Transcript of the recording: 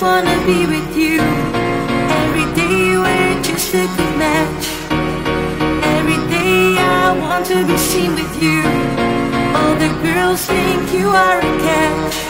just wanna be with you. Every day we're just a good match. Every day I want to be seen with you. All the girls think you are a catch.